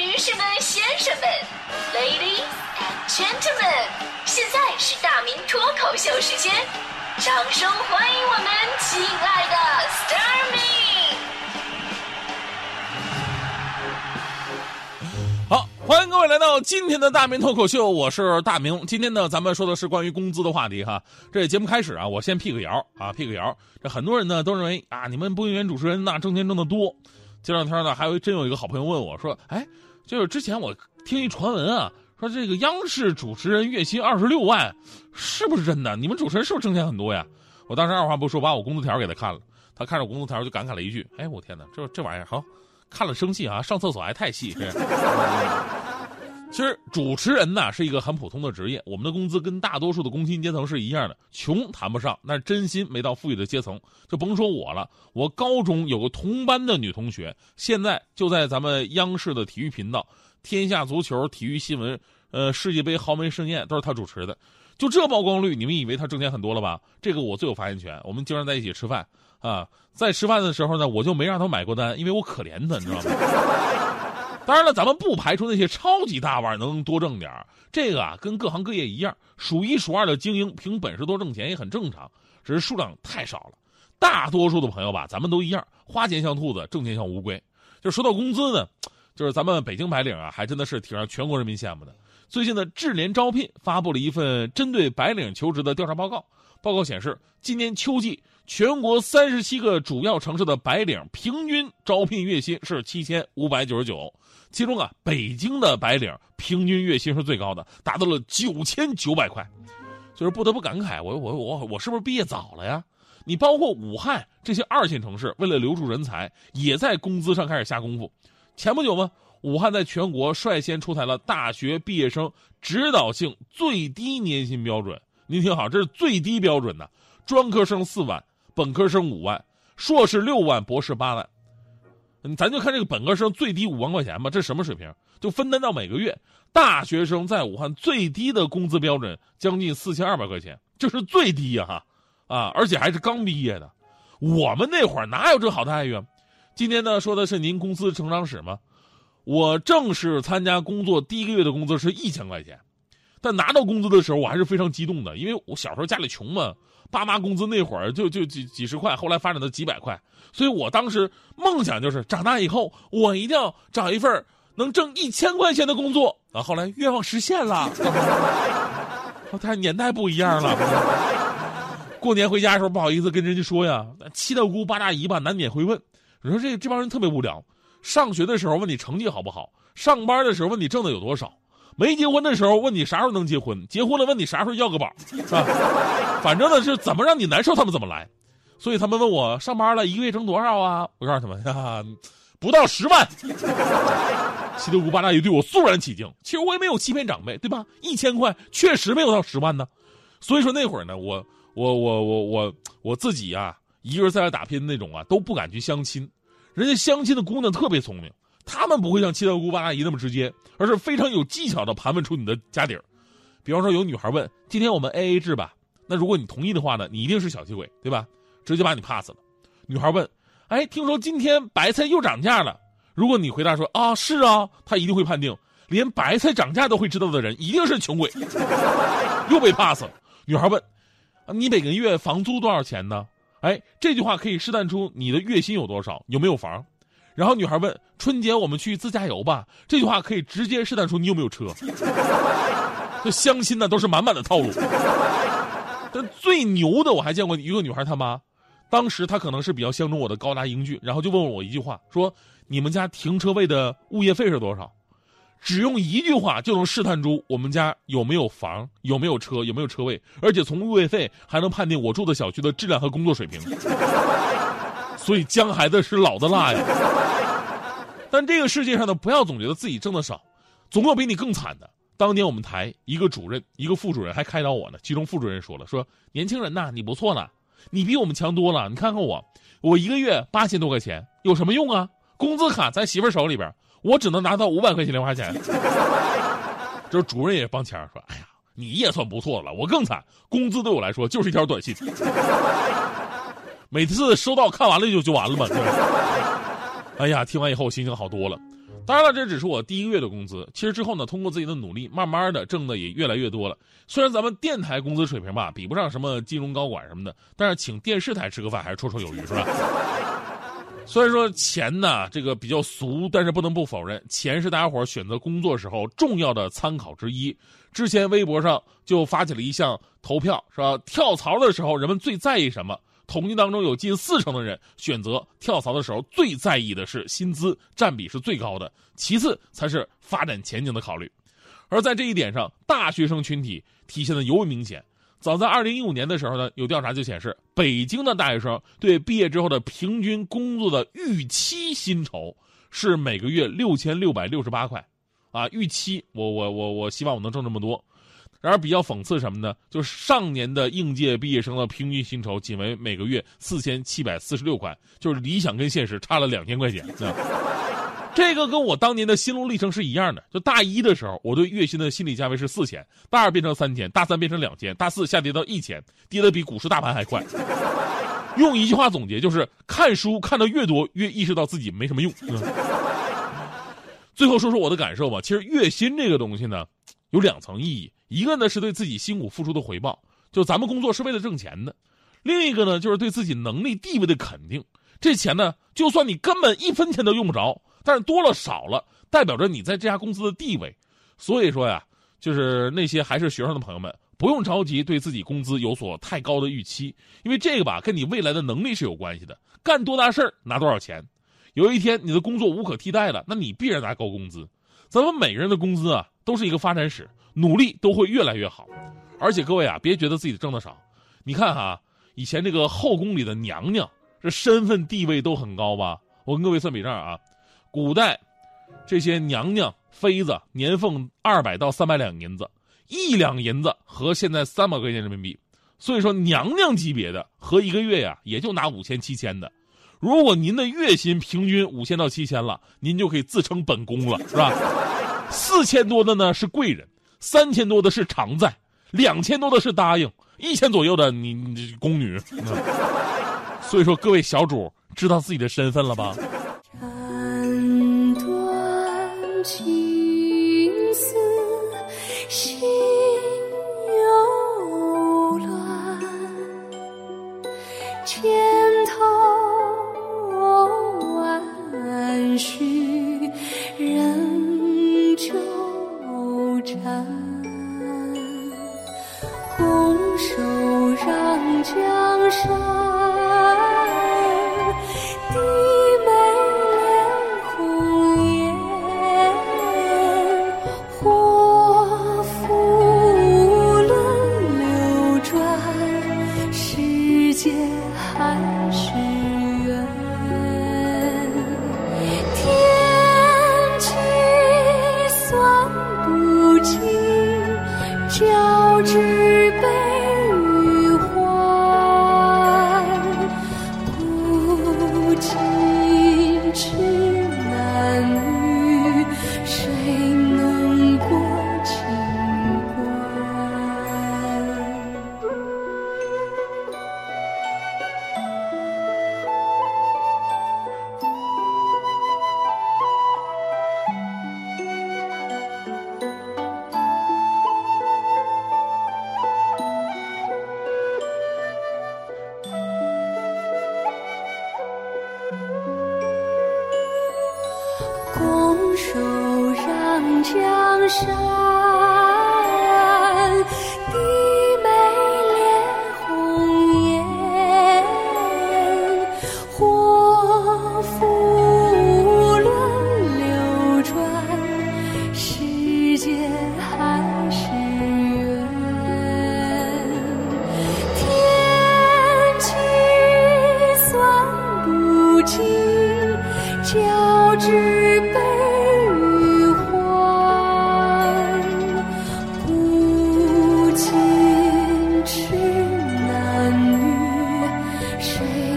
女士们、先生们，Ladies and Gentlemen，现在是大明脱口秀时间，掌声欢迎我们亲爱的 s t a r m y 好，欢迎各位来到今天的大明脱口秀，我是大明。今天呢，咱们说的是关于工资的话题哈。这节目开始啊，我先辟个谣啊，辟个谣。这很多人呢都认为啊，你们播音员主持人那挣钱挣得多。这两天呢，还有真有一个好朋友问我说，哎，就是之前我听一传闻啊，说这个央视主持人月薪二十六万，是不是真的？你们主持人是不是挣钱很多呀？我当时二话不说，把我工资条给他看了，他看着工资条就感慨了一句，哎，我天哪，这这玩意儿好。看了生气啊，上厕所还太细。其实主持人呢是一个很普通的职业，我们的工资跟大多数的工薪阶层是一样的，穷谈不上，那真心没到富裕的阶层，就甭说我了。我高中有个同班的女同学，现在就在咱们央视的体育频道，天下足球、体育新闻、呃世界杯豪门盛宴都是她主持的。就这曝光率，你们以为她挣钱很多了吧？这个我最有发言权。我们经常在一起吃饭啊，在吃饭的时候呢，我就没让她买过单，因为我可怜她，你知道吗？当然了，咱们不排除那些超级大腕能多挣点这个啊，跟各行各业一样，数一数二的精英凭本事多挣钱也很正常，只是数量太少了。大多数的朋友吧，咱们都一样，花钱像兔子，挣钱像乌龟。就说到工资呢，就是咱们北京白领啊，还真的是挺让全国人民羡慕的。最近的智联招聘发布了一份针对白领求职的调查报告，报告显示，今年秋季。全国三十七个主要城市的白领平均招聘月薪是七千五百九十九，其中啊，北京的白领平均月薪是最高的，达到了九千九百块。就是不得不感慨，我我我我是不是毕业早了呀？你包括武汉这些二线城市，为了留住人才，也在工资上开始下功夫。前不久嘛，武汉在全国率先出台了大学毕业生指导性最低年薪标准。您听好，这是最低标准的，专科生四万。本科生五万，硕士六万，博士八万，咱就看这个本科生最低五万块钱吧，这什么水平？就分担到每个月。大学生在武汉最低的工资标准将近四千二百块钱，这是最低呀哈，啊，而且还是刚毕业的。我们那会儿哪有这好待遇啊？今天呢说的是您公司成长史吗？我正式参加工作第一个月的工资是一千块钱，但拿到工资的时候我还是非常激动的，因为我小时候家里穷嘛。爸妈工资那会儿就就几几十块，后来发展到几百块，所以我当时梦想就是长大以后我一定要找一份能挣一千块钱的工作啊！后来愿望实现了，太年代不一样了。过年回家的时候不好意思跟人家说呀，七大姑八大姨吧难免会问，你说这这帮人特别无聊。上学的时候问你成绩好不好，上班的时候问你挣的有多少。没结婚的时候问你啥时候能结婚，结婚了问你啥时候要个宝，是吧？反正呢是怎么让你难受他们怎么来，所以他们问我上班了一个月挣多少啊？我告诉他们哈，不到十万。七大姑八大爷对我肃然起敬，其实我也没有欺骗长辈，对吧？一千块确实没有到十万呢，所以说那会儿呢，我我我我我我自己啊，一个人在外打拼那种啊，都不敢去相亲，人家相亲的姑娘特别聪明。他们不会像七大姑八大姨那么直接，而是非常有技巧的盘问出你的家底儿。比方说，有女孩问：“今天我们 A A 制吧？”那如果你同意的话呢，你一定是小气鬼，对吧？直接把你 pass 了。女孩问：“哎，听说今天白菜又涨价了？”如果你回答说：“啊，是啊。”他一定会判定，连白菜涨价都会知道的人一定是穷鬼，又被 pass 了。女孩问：“你每个月房租多少钱呢？”哎，这句话可以试探出你的月薪有多少，有没有房。然后女孩问：“春节我们去自驾游吧？”这句话可以直接试探出你有没有车。这相亲呢都是满满的套路。但最牛的我还见过一个女孩他妈，当时她可能是比较相中我的高大英俊，然后就问我一句话，说：“你们家停车位的物业费是多少？”只用一句话就能试探出我们家有没有房、有没有车、有没有车位，而且从物业费还能判定我住的小区的质量和工作水平。所以姜孩子是老的辣呀。但这个世界上呢，不要总觉得自己挣的少，总有比你更惨的。当年我们台一个主任、一个副主任还开导我呢。其中副主任说了：“说年轻人呐，你不错了，你比我们强多了。你看看我，我一个月八千多块钱，有什么用啊？工资卡在媳妇手里边，我只能拿到五百块钱零花钱。”这主任也帮腔说：“哎呀，你也算不错了，我更惨，工资对我来说就是一条短信。每次收到看完了就就完了嘛。”哎呀，听完以后心情好多了。当然了，这只是我第一个月的工资。其实之后呢，通过自己的努力，慢慢的挣的也越来越多了。虽然咱们电台工资水平吧，比不上什么金融高管什么的，但是请电视台吃个饭还是绰绰有余，是吧？虽然说钱呢，这个比较俗，但是不能不否认，钱是大家伙选择工作时候重要的参考之一。之前微博上就发起了一项投票，是吧？跳槽的时候人们最在意什么？统计当中有近四成的人选择跳槽的时候最在意的是薪资，占比是最高的，其次才是发展前景的考虑。而在这一点上，大学生群体体现的尤为明显。早在二零一五年的时候呢，有调查就显示，北京的大学生对毕业之后的平均工作的预期薪酬是每个月六千六百六十八块，啊，预期我我我我希望我能挣这么多。然而比较讽刺什么呢？就是上年的应届毕业生的平均薪酬仅为每个月四千七百四十六块，就是理想跟现实差了两千块钱。这个跟我当年的心路历程是一样的。就大一的时候，我对月薪的心理价位是四千，大二变成三千，大三变成两千，大四下跌到一千，跌的比股市大盘还快。用一句话总结，就是看书看的越多，越意识到自己没什么用。最后说说我的感受吧。其实月薪这个东西呢，有两层意义，一个呢是对自己辛苦付出的回报，就咱们工作是为了挣钱的；另一个呢就是对自己能力地位的肯定。这钱呢，就算你根本一分钱都用不着。但是多了少了，代表着你在这家公司的地位。所以说呀，就是那些还是学生的朋友们，不用着急对自己工资有所太高的预期，因为这个吧，跟你未来的能力是有关系的。干多大事儿拿多少钱，有一天你的工作无可替代了，那你必然拿高工资。咱们每个人的工资啊，都是一个发展史，努力都会越来越好。而且各位啊，别觉得自己挣的少，你看哈，以前这个后宫里的娘娘，这身份地位都很高吧？我跟各位算笔账啊。古代，这些娘娘妃子年俸二百到三百两银子，一两银子合现在三百块钱人民币，所以说娘娘级别的合一个月呀，也就拿五千七千的。如果您的月薪平均五千到七千了，您就可以自称本宫了，是吧？四千多的呢是贵人，三千多的是常在，两千多的是答应，一千左右的你你宫女。所以说，各位小主知道自己的身份了吧？情丝心又乱，千头万绪仍纠缠，拱手让江山。江谁